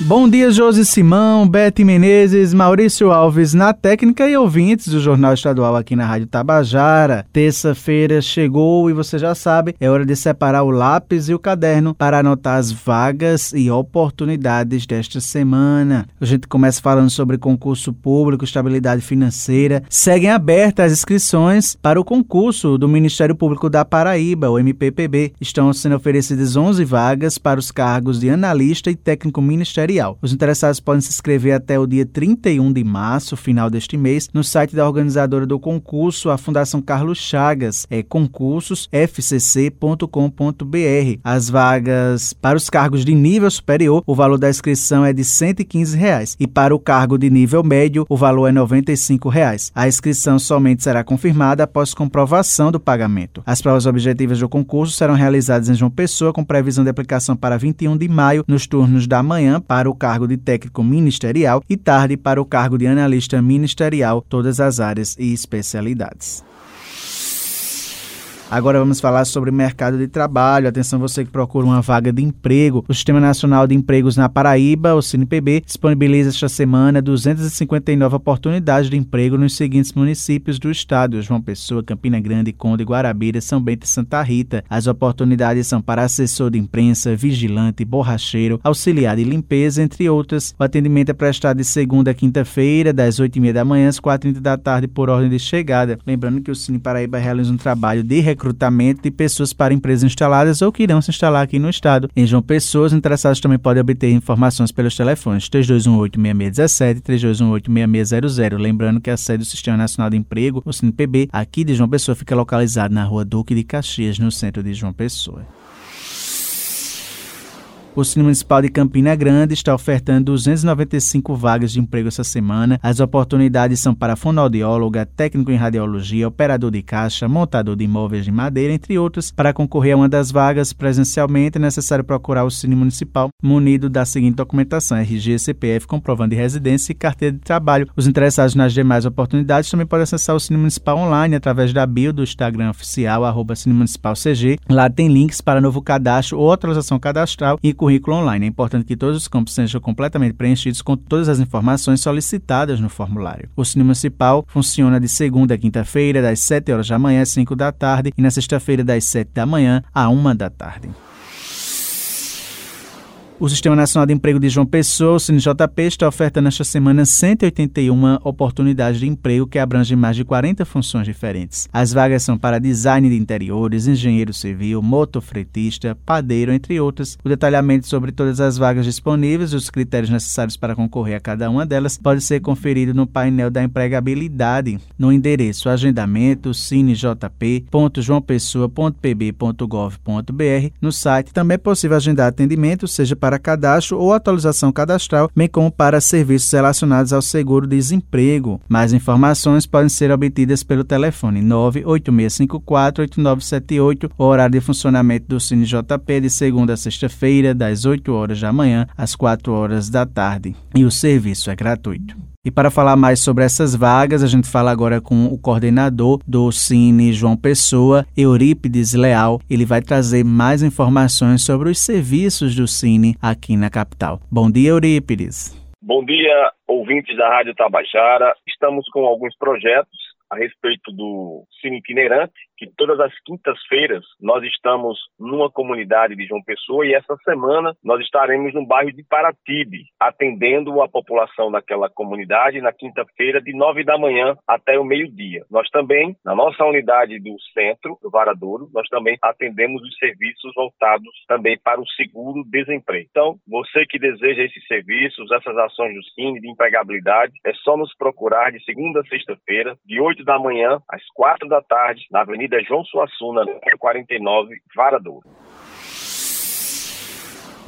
Bom dia, Josi Simão, Bete Menezes, Maurício Alves na técnica e ouvintes do Jornal Estadual aqui na Rádio Tabajara. Terça-feira chegou e você já sabe, é hora de separar o lápis e o caderno para anotar as vagas e oportunidades desta semana. A gente começa falando sobre concurso público, estabilidade financeira. Seguem abertas as inscrições para o concurso do Ministério Público da Paraíba, o MPPB. Estão sendo oferecidas 11 vagas para os cargos de analista e técnico ministerial os interessados podem se inscrever até o dia 31 de março, final deste mês, no site da organizadora do concurso, a Fundação Carlos Chagas, é concursosfcc.com.br. As vagas para os cargos de nível superior, o valor da inscrição é de 115 reais, e para o cargo de nível médio, o valor é 95 reais. A inscrição somente será confirmada após comprovação do pagamento. As provas objetivas do concurso serão realizadas em João Pessoa, com previsão de aplicação para 21 de maio, nos turnos da manhã, para para o cargo de técnico ministerial e tarde para o cargo de analista ministerial, todas as áreas e especialidades. Agora vamos falar sobre mercado de trabalho. Atenção você que procura uma vaga de emprego. O Sistema Nacional de Empregos na Paraíba, o CNPB, disponibiliza esta semana 259 oportunidades de emprego nos seguintes municípios do estado: João Pessoa, Campina Grande, Conde, Guarabira, São Bento e Santa Rita. As oportunidades são para assessor de imprensa, vigilante, borracheiro, auxiliar de limpeza, entre outras. O atendimento é prestado de segunda a quinta-feira, das 8h30 da manhã às 4h30 da tarde, por ordem de chegada. Lembrando que o Cine Paraíba realiza um trabalho de recrutamento de pessoas para empresas instaladas ou que irão se instalar aqui no estado. Em João Pessoa, os interessados também podem obter informações pelos telefones 3218-6617 e 3218-6600. Lembrando que a sede do Sistema Nacional de Emprego, o SINPB, aqui de João Pessoa, fica localizada na rua Duque de Caxias, no centro de João Pessoa. O Cine Municipal de Campina Grande está ofertando 295 vagas de emprego essa semana. As oportunidades são para fonoaudióloga, técnico em radiologia, operador de caixa, montador de imóveis de madeira, entre outros. Para concorrer a uma das vagas presencialmente, é necessário procurar o Cine Municipal munido da seguinte documentação: RG, CPF, comprovando de residência e carteira de trabalho. Os interessados nas demais oportunidades também podem acessar o Cine Municipal online através da bio do Instagram oficial, arroba Cine Municipal CG. Lá tem links para novo cadastro ou atualização cadastral e currículo online. É importante que todos os campos sejam completamente preenchidos com todas as informações solicitadas no formulário. O Cine Municipal funciona de segunda a quinta-feira, das 7 horas da manhã às 5 da tarde, e na sexta-feira, das 7 da manhã à 1 da tarde. O Sistema Nacional de Emprego de João Pessoa, o CineJP, está ofertando nesta semana 181 oportunidades de emprego que abrangem mais de 40 funções diferentes. As vagas são para design de interiores, engenheiro civil, motofretista, padeiro, entre outras. O detalhamento sobre todas as vagas disponíveis e os critérios necessários para concorrer a cada uma delas pode ser conferido no painel da empregabilidade, no endereço agendamento cinejp.joaopessoa.pb.gov.br. No site também é possível agendar atendimento, seja para para cadastro ou atualização cadastral, bem como para serviços relacionados ao seguro-desemprego. Mais informações podem ser obtidas pelo telefone 986548978, o horário de funcionamento do Cine JP de segunda a sexta-feira, das 8 horas da manhã às 4 horas da tarde. E o serviço é gratuito. E para falar mais sobre essas vagas, a gente fala agora com o coordenador do Cine João Pessoa, Eurípides Leal. Ele vai trazer mais informações sobre os serviços do Cine aqui na capital. Bom dia, Eurípides. Bom dia, ouvintes da Rádio Tabajara. Estamos com alguns projetos a respeito do Cine Itinerante, que todas as quintas-feiras nós estamos numa comunidade de João Pessoa e essa semana nós estaremos no bairro de Paratibe, atendendo a população daquela comunidade na quinta-feira de nove da manhã até o meio-dia. Nós também, na nossa unidade do centro, do Varadouro, nós também atendemos os serviços voltados também para o seguro-desemprego. Então, você que deseja esses serviços, essas ações do Cine de empregabilidade, é só nos procurar de segunda a sexta-feira, de 8 da manhã às 4 da tarde, na Avenida Avenida João Suassuna, 49, Varadouro.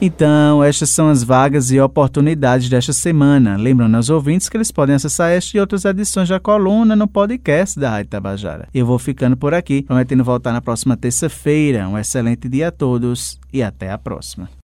Então, estas são as vagas e oportunidades desta semana. Lembrando aos ouvintes que eles podem acessar esta e outras edições da coluna no podcast da Rádio Tabajara. Eu vou ficando por aqui, prometendo voltar na próxima terça-feira. Um excelente dia a todos e até a próxima.